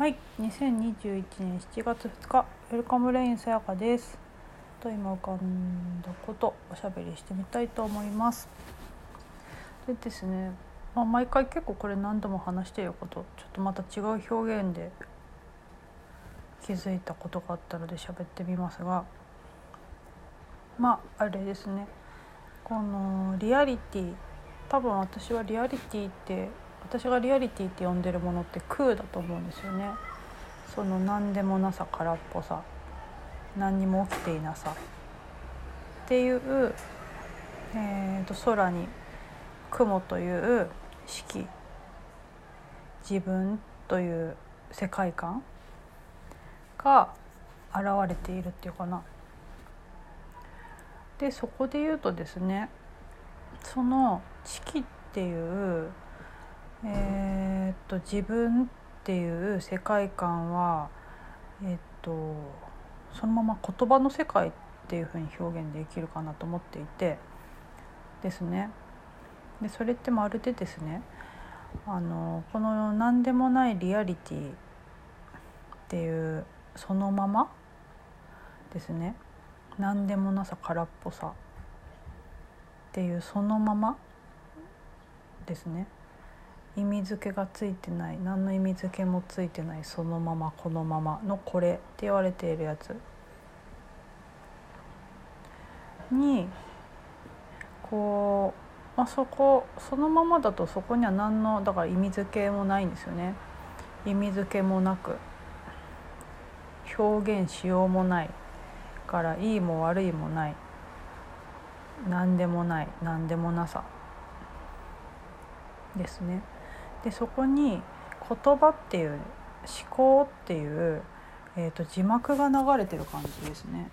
はい、2021年7月2日、ウェルカムレインさやかです。と今浮かんだことおしゃべりしてみたいと思います。でですね、まあ、毎回結構これ何度も話していること、ちょっとまた違う表現で気づいたことがあったので喋ってみますが、まああれですね、このリアリティ、多分私はリアリティって私がリアリティって呼んでるものって空だと思うんですよね。その何でもなさ空っぽさ。何にも起きていなさ。っていう、えー、と空に雲という式自分という世界観。が現れているっていうかな。でそこで言うとですねその式っていうえー、っと自分っていう世界観はえー、っとそのまま言葉の世界っていうふうに表現できるかなと思っていてですね。でそれってまるでですねあのこの何でもないリアリティっていうそのままですね。何でもなさ空っぽさっていうそのままですね。意味付けがついてない。何の意味付けもついてない。そのままこのまま。のこれって言われているやつ。にこう、まあ、そこそのままだとそこには何のだから意味付けもないんですよね。意味付けもなく。表現しようもない。からいいも悪いもない。何でもない。何でもなさ。ですね。でそこに言葉っていう思考っていう、えーと、字幕が流れてる感じですね。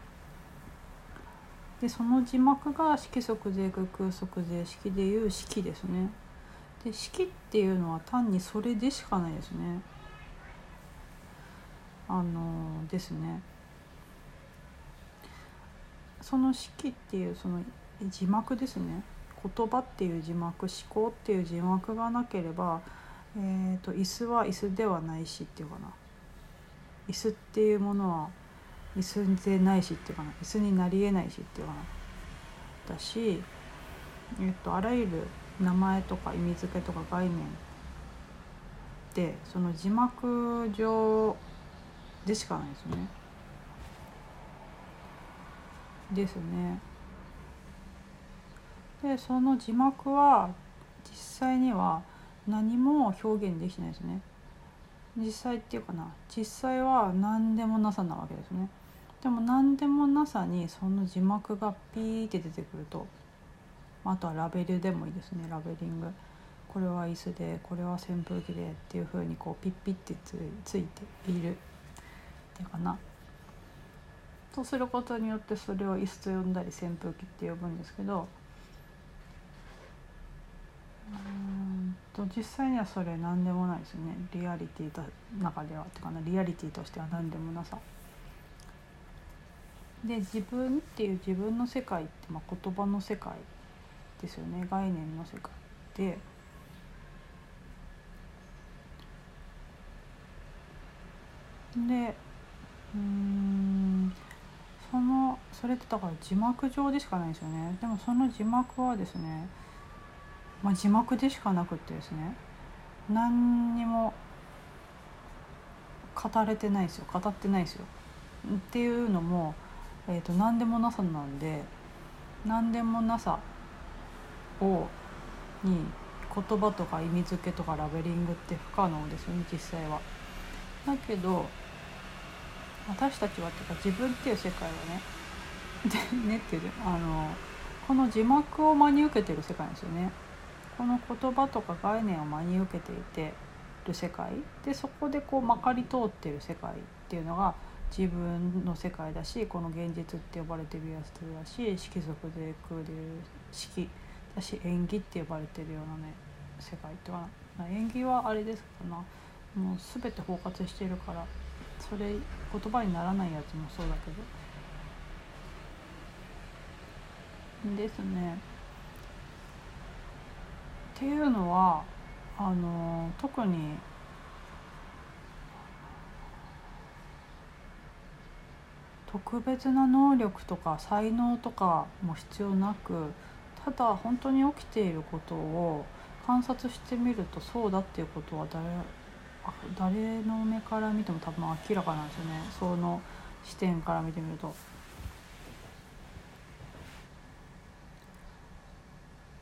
でその字幕が色即税空空即税式でいう式ですね。で式っていうのは単にそれでしかないですね。あのー、ですね。その式っていうその字幕ですね。言葉っていう字幕思考っていう字幕がなければ、えーと、椅子は椅子ではないしっていうかな椅子っていうものは椅子でないしっていうかな椅子になりえないしっていうかなだし、えーと、あらゆる名前とか意味付けとか概念ってその字幕上でしかないですね。ですね。でその字幕は実際には何も表現できないですね。実際っていうかな実際は何でもなさなわけですね。でも何でもなさにその字幕がピーって出てくるとあとはラベルでもいいですね。ラベリング。これは椅子でこれは扇風機でっていうふうにこうピッピッてつついている。っていうかな。そうすることによってそれを椅子と呼んだり扇風機って呼ぶんですけどと実際にはそれ何でもないですねリアリティと中ではってかなリアリティとしては何でもなさ。で自分っていう自分の世界って、まあ、言葉の世界ですよね概念の世界で。でうんそのそれってだから字幕上でしかないですよねでもその字幕はですねまあ、字幕でしかなくってですね何にも語れてないですよ語ってないですよ。っていうのも、えーと、何でもなさなんで何でもなさをに言葉とか意味付けとかラベリングって不可能ですよね実際は。だけど私たちはっていうか自分っていう世界はね でねっていうあのこの字幕を真に受けてる世界なんですよね。この言葉とか概念を真に受けていてる世界。でそこでこうまかり通ってる世界っていうのが自分の世界だしこの現実って呼ばれてるやつだし色即で空でいう式だし演技って呼ばれてるようなね世界っていうか。な演技はあれですかな。もう全て包括してるからそれ言葉にならないやつもそうだけど。ですね。っていうのはあの特に特別な能力とか才能とかも必要なくただ本当に起きていることを観察してみるとそうだっていうことは誰誰の目から見ても多分明らかなんですよねその視点から見てみると。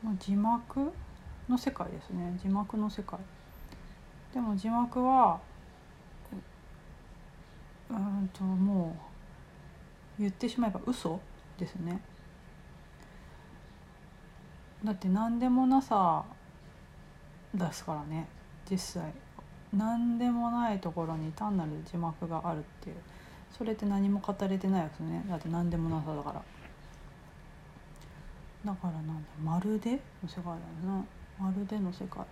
まあ、字幕？の世界ですね。字幕の世界。でも字幕はうんともう言ってしまえば嘘ですね。だって何でもなさですからね。実際。何でもないところに単なる字幕があるっていう。それって何も語れてないですね。だって何でもなさだから。だからなんだ。まるでの世界だよなまるでの世界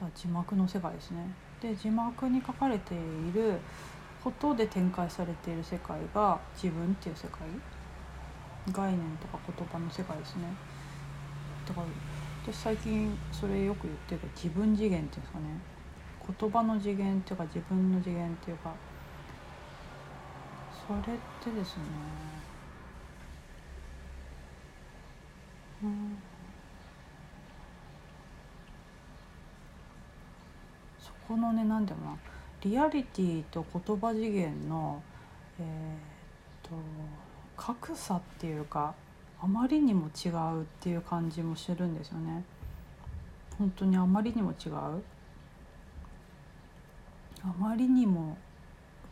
だ。字幕の世界ですね。で字幕に書かれていることで展開されている世界が自分っていう世界。概念とか言葉の世界ですね。だから私最近それよく言ってる自分次元っていうんですかね。言葉の次元っていうか自分の次元っていうか。それってですね。うん。そこのね何でもなリアリティと言葉次元のえー、っと格差っていうかあまりにも違うっていう感じもするんですよね。本当にあまりにも違うあまりにも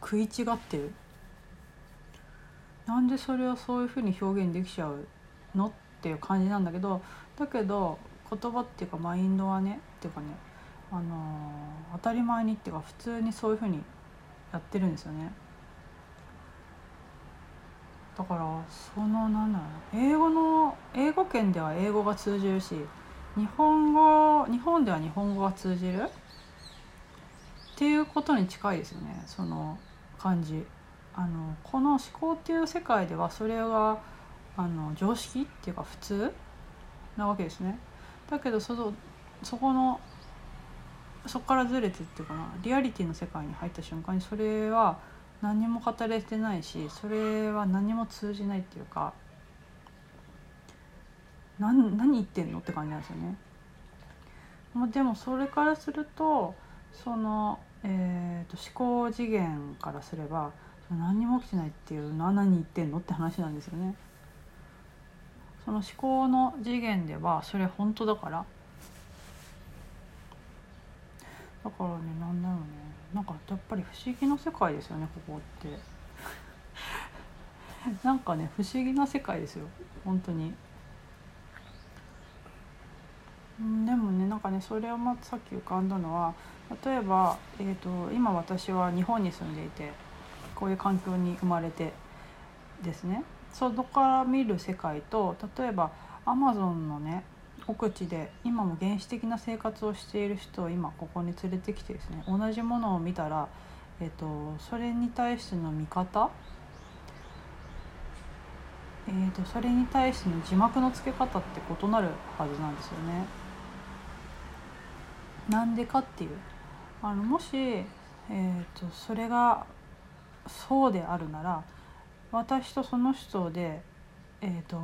食い違ってるなんでそれをそういうふうに表現できちゃうのっていう感じなんだけどだけど言葉っていうかマインドはねっていうかねあの、当たり前にっていうか普通にそういうふうにやってるんですよね。だからそのなんだろう英語の英語圏では英語が通じるし日本語日本では日本語が通じる？っていうことに近いですよね。その感じ。あのこの思考っていう世界ではそれがあの常識っていうか普通なわけですね。だけどそのそこのそこからずれてっていうかなリアリティの世界に入った瞬間にそれは何も語れてないしそれは何も通じないっていうか何何言ってんのって感じなんですよね。まあ、でもそれからするとその、えーと、思考次元からすれば何も起きてないっていうのは何言ってんのって話なんですよね。その思考の次元ではそれ本当だからだからねなんだろうね。なんかやっぱり不思議な世界ですよねここって。なんかね不思議な世界ですよ本当に。んでもねなんかねそれをまさっき浮かんだのは例えば、えーと、今私は日本に住んでいてこういう環境に生まれてですね。そこから見る世界と例えばアマゾンのね奥地で今も原始的な生活をしている人を今ここに連れてきてですね同じものを見たら、えーと、それに対しての見方えーとそれに対しての字幕の付け方って異なるはずなんですよね。なんでかっていうあのもし、えーと、それがそうであるなら私とその人で、えーと、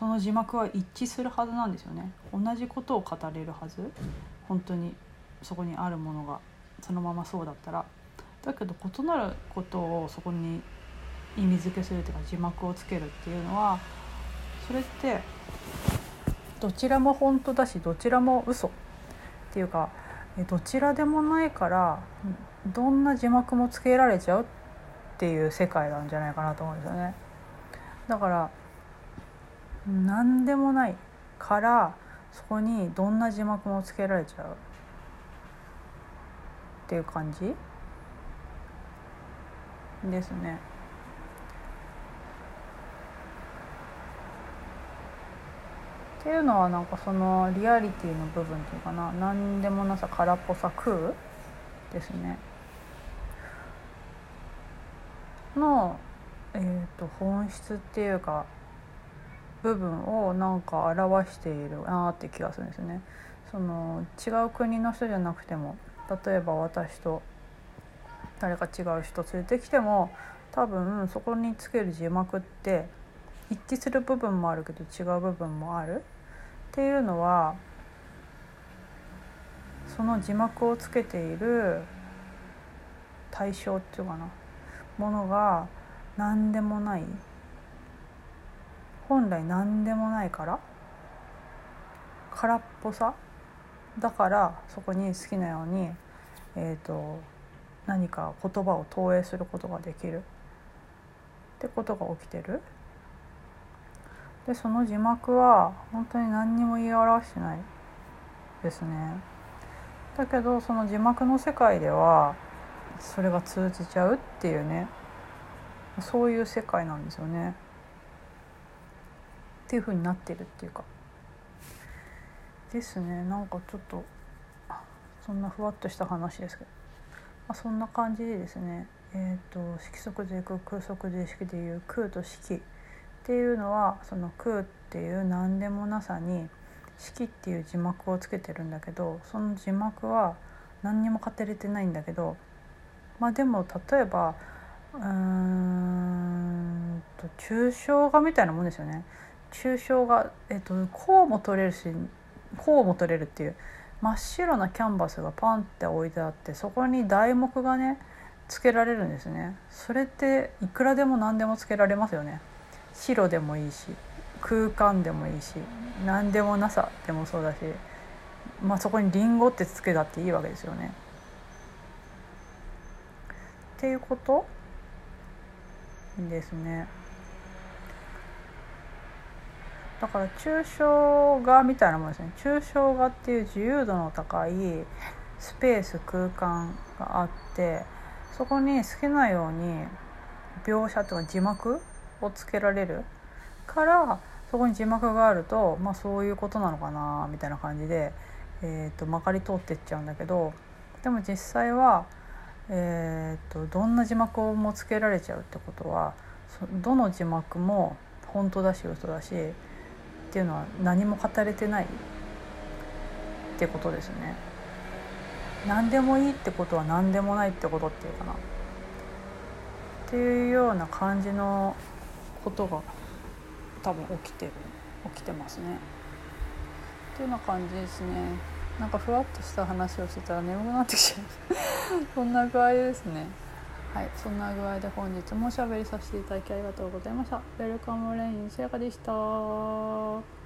その字幕は一致するはずなんですよね。同じことを語れるはず。本当にそこにあるものがそのままそうだったら。だけど異なることをそこに意味付けするというか字幕をつけるっていうのはそれってどちらも本当だしどちらも嘘っていうかどちらでもないからどんな字幕もつけられちゃうっていう世界なんじゃないかなと思うんですよね。だから何でもないからそこにどんな字幕もつけられちゃう。っていう感じ？ですね。っていうのはなんかそのリアリティの部分っていうかな。何でもなさ空っぽさ空ですね。の、えーと、本質っていうか部分をなんか表しているなって気がするんですね。その違う国の人じゃなくても例えば私と誰か違う人連れてきても多分そこにつける字幕って一致する部分もあるけど違う部分もあるっていうのはその字幕をつけている対象っていうかなものが何でもない本来何でもないから空っぽさだからそこに好きなように、えーと、何か言葉を投影することができるってことが起きてる。でその字幕は本当に何にも言い表してないですね。だけどその字幕の世界ではそれが通じちゃうっていうねそういう世界なんですよね。っていうふうになってるっていうか。ですねなんかちょっとそんなふわっとした話ですけど、まあ、そんな感じでですねえーと、色即是空空即是色でいう空と色っていうのはその空っていう何でもなさに式っていう字幕をつけてるんだけどその字幕は何にも語れてないんだけどまあでも例えばうーんと抽象画みたいなもんですよね。抽象画、えっと、こうも取れるしこうも取れるっていう真っ白なキャンバスがパンって置いてあってそこに題目がねつけられるんですね。それっていくらでも何でもつけられますよね。白でもいいし空間でもいいし何でもなさでもそうだしまあそこにリンゴってつけたっていいわけですよね。っていうことですね。だから抽象画みたいなものですね。抽象画っていう自由度の高いスペース空間があってそこに好きなように描写とか字幕をつけられるからそこに字幕があると、まあ、そういうことなのかなみたいな感じで、えーと、まかり通ってっちゃうんだけどでも実際は、えーとどんな字幕をもつけられちゃうってことはどの字幕も本当だし嘘だしっていうのは何も語れてないってことですね。何でもいいってことは何でもないってことっていうかなっていうような感じのことが多分起きてる起きてますね。っていうような感じですね。なんかふわっとした話をしてたら眠くなってきちゃう そんな具合ですね。はい、そんな具合で本日もおしゃべりさせていただきありがとうございました。ウェルカムレインさやかでした。